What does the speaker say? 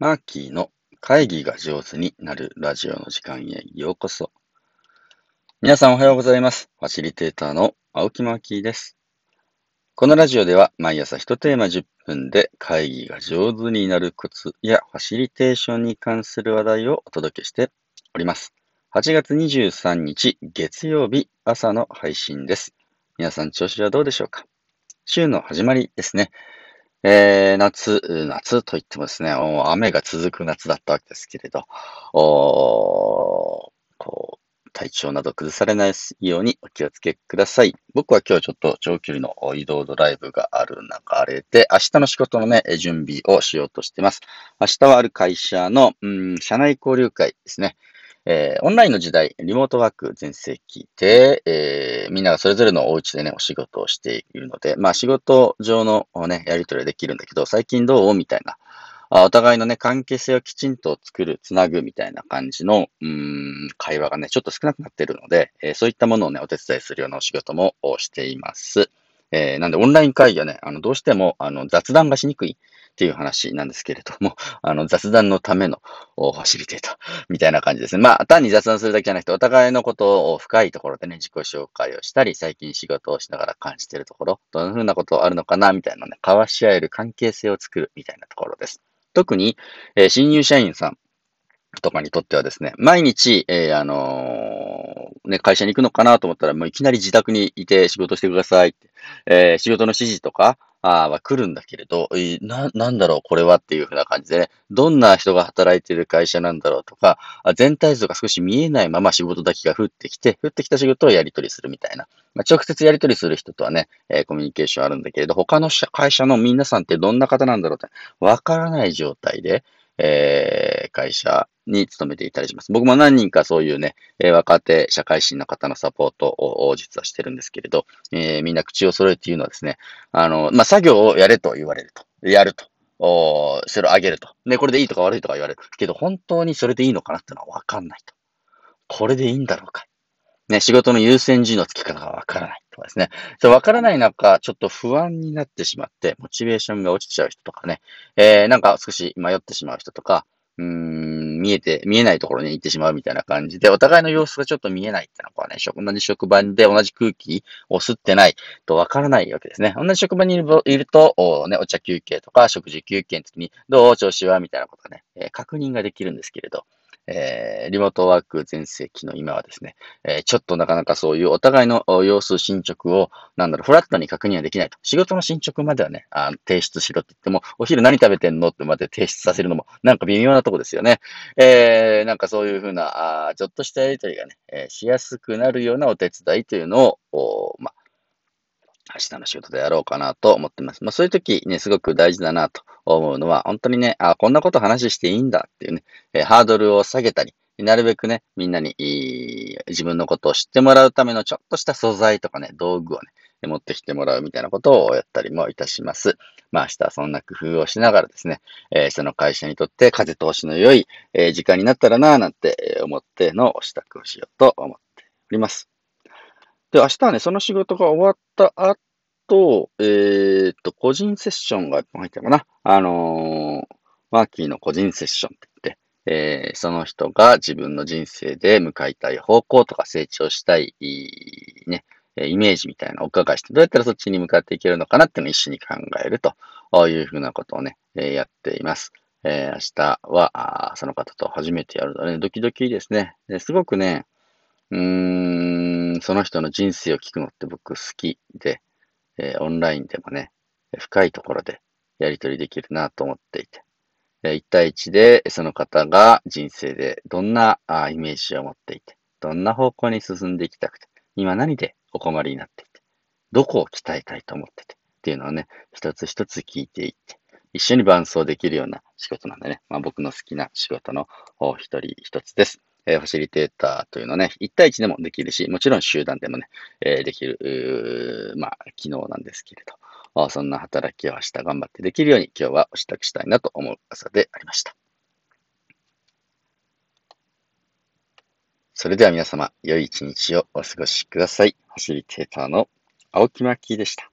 マーキーの会議が上手になるラジオの時間へようこそ。皆さんおはようございます。ファシリテーターの青木マーキーです。このラジオでは毎朝1テーマ10分で会議が上手になるコツやファシリテーションに関する話題をお届けしております。8月23日月曜日朝の配信です。皆さん調子はどうでしょうか？週の始まりですね。えー、夏、夏といってもですね、雨が続く夏だったわけですけれど、おこう体調など崩されないようにお気をつけください。僕は今日ちょっと長距離の移動ドライブがある流れで、明日の仕事のね、準備をしようとしています。明日はある会社の、うん、社内交流会ですね。えー、オンラインの時代、リモートワーク全盛期で、えー、みんながそれぞれのお家でね、お仕事をしているので、まあ仕事上のね、やり取りはできるんだけど、最近どうみたいな。あお互いのね、関係性をきちんと作る、つなぐみたいな感じの、うん、会話がね、ちょっと少なくなっているので、えー、そういったものをね、お手伝いするようなお仕事もしています。えー、なんで、オンライン会議はね、あの、どうしても、あの、雑談がしにくい。っていう話なんですけれども、あの、雑談のためのファシリテートみたいな感じですね。まあ、単に雑談するだけじゃなくて、お互いのことを深いところでね、自己紹介をしたり、最近仕事をしながら感じてるところ、どんな風なことあるのかな、みたいなね、交わし合える関係性を作るみたいなところです。特に、えー、新入社員さんとかにとってはですね、毎日、えー、あのー、ね、会社に行くのかなと思ったら、もういきなり自宅にいて仕事してくださいって、えー、仕事の指示とか、あは来るんだけれど、な、なんだろう、これはっていうふうな感じでね、どんな人が働いている会社なんだろうとか、全体像が少し見えないまま仕事だけが降ってきて、降ってきた仕事をやり取りするみたいな。まあ、直接やり取りする人とはね、えー、コミュニケーションあるんだけれど、他の会社の皆さんってどんな方なんだろうって、わからない状態で、えー、会社に勤めていたりします。僕も何人かそういうね、え若手社会人の方のサポートを実はしてるんですけれど、え、みんな口を揃えて言うのはですね、あの、まあ、作業をやれと言われると。やると。おそれをあげると。ね、これでいいとか悪いとか言われる。けど、本当にそれでいいのかなってのはわかんないと。これでいいんだろうか。ね、仕事の優先順位の付き方がわからないとかですね。そわからない中、ちょっと不安になってしまって、モチベーションが落ちちゃう人とかね、えー、なんか少し迷ってしまう人とか、うん、見えて、見えないところに行ってしまうみたいな感じで、お互いの様子がちょっと見えないってのはね、同じ職場で同じ空気を吸ってないとわからないわけですね。同じ職場にいるいると、お,、ね、お茶休憩とか食事休憩の時に、どう調子は？みたいなことがね、え、確認ができるんですけれど、えー、リモートワーク全盛期の今はですね、えー、ちょっとなかなかそういうお互いの様子、進捗を、なんだろう、フラットに確認はできないと。仕事の進捗まではね、あ提出しろって言っても、お昼何食べてんのってまで提出させるのも、なんか微妙なとこですよね。えー、なんかそういうふうな、あちょっとしたやりとりがね、えー、しやすくなるようなお手伝いというのを、まあ、明日の仕事でやろうかなと思ってます。まあそういう時ね、すごく大事だなと思うのは、本当にね、あ、こんなこと話していいんだっていうね、えー、ハードルを下げたり、なるべくね、みんなにいい自分のことを知ってもらうためのちょっとした素材とかね、道具をね、持ってきてもらうみたいなことをやったりもいたします。まあ明日はそんな工夫をしながらですね、えー、その会社にとって風通しの良い、え、時間になったらなぁなんて思っての支度をしようと思っております。で、明日はね、その仕事が終わった後、えー、っと、個人セッションが入ってるかな。あのー、マーキーの個人セッションって言って、えー、その人が自分の人生で向かいたい方向とか成長したい、ね、イメージみたいなお伺いして、どうやったらそっちに向かっていけるのかなっていうのを一緒に考えるというふうなことをね、えやっています。えー、明日は、その方と初めてやるので、ね、ドキドキですね。すごくね、うーん、その人の人生を聞くのって僕好きで、えー、オンラインでもね、深いところでやり取りできるなと思っていてえ、1対1でその方が人生でどんなあイメージを持っていて、どんな方向に進んでいきたくて、今何でお困りになっていて、どこを鍛えたいと思ってて、っていうのをね、一つ一つ聞いていって、一緒に伴走できるような仕事なんでね、まあ、僕の好きな仕事の一人一つです。えー、ファシリテーターというのはね、1対1でもできるし、もちろん集団でもね、えー、できる、まあ、機能なんですけれど、そんな働きを明日頑張ってできるように今日はお支度したいなと思う朝でありました。それでは皆様、良い一日をお過ごしください。ファシリテーターの青木真希でした。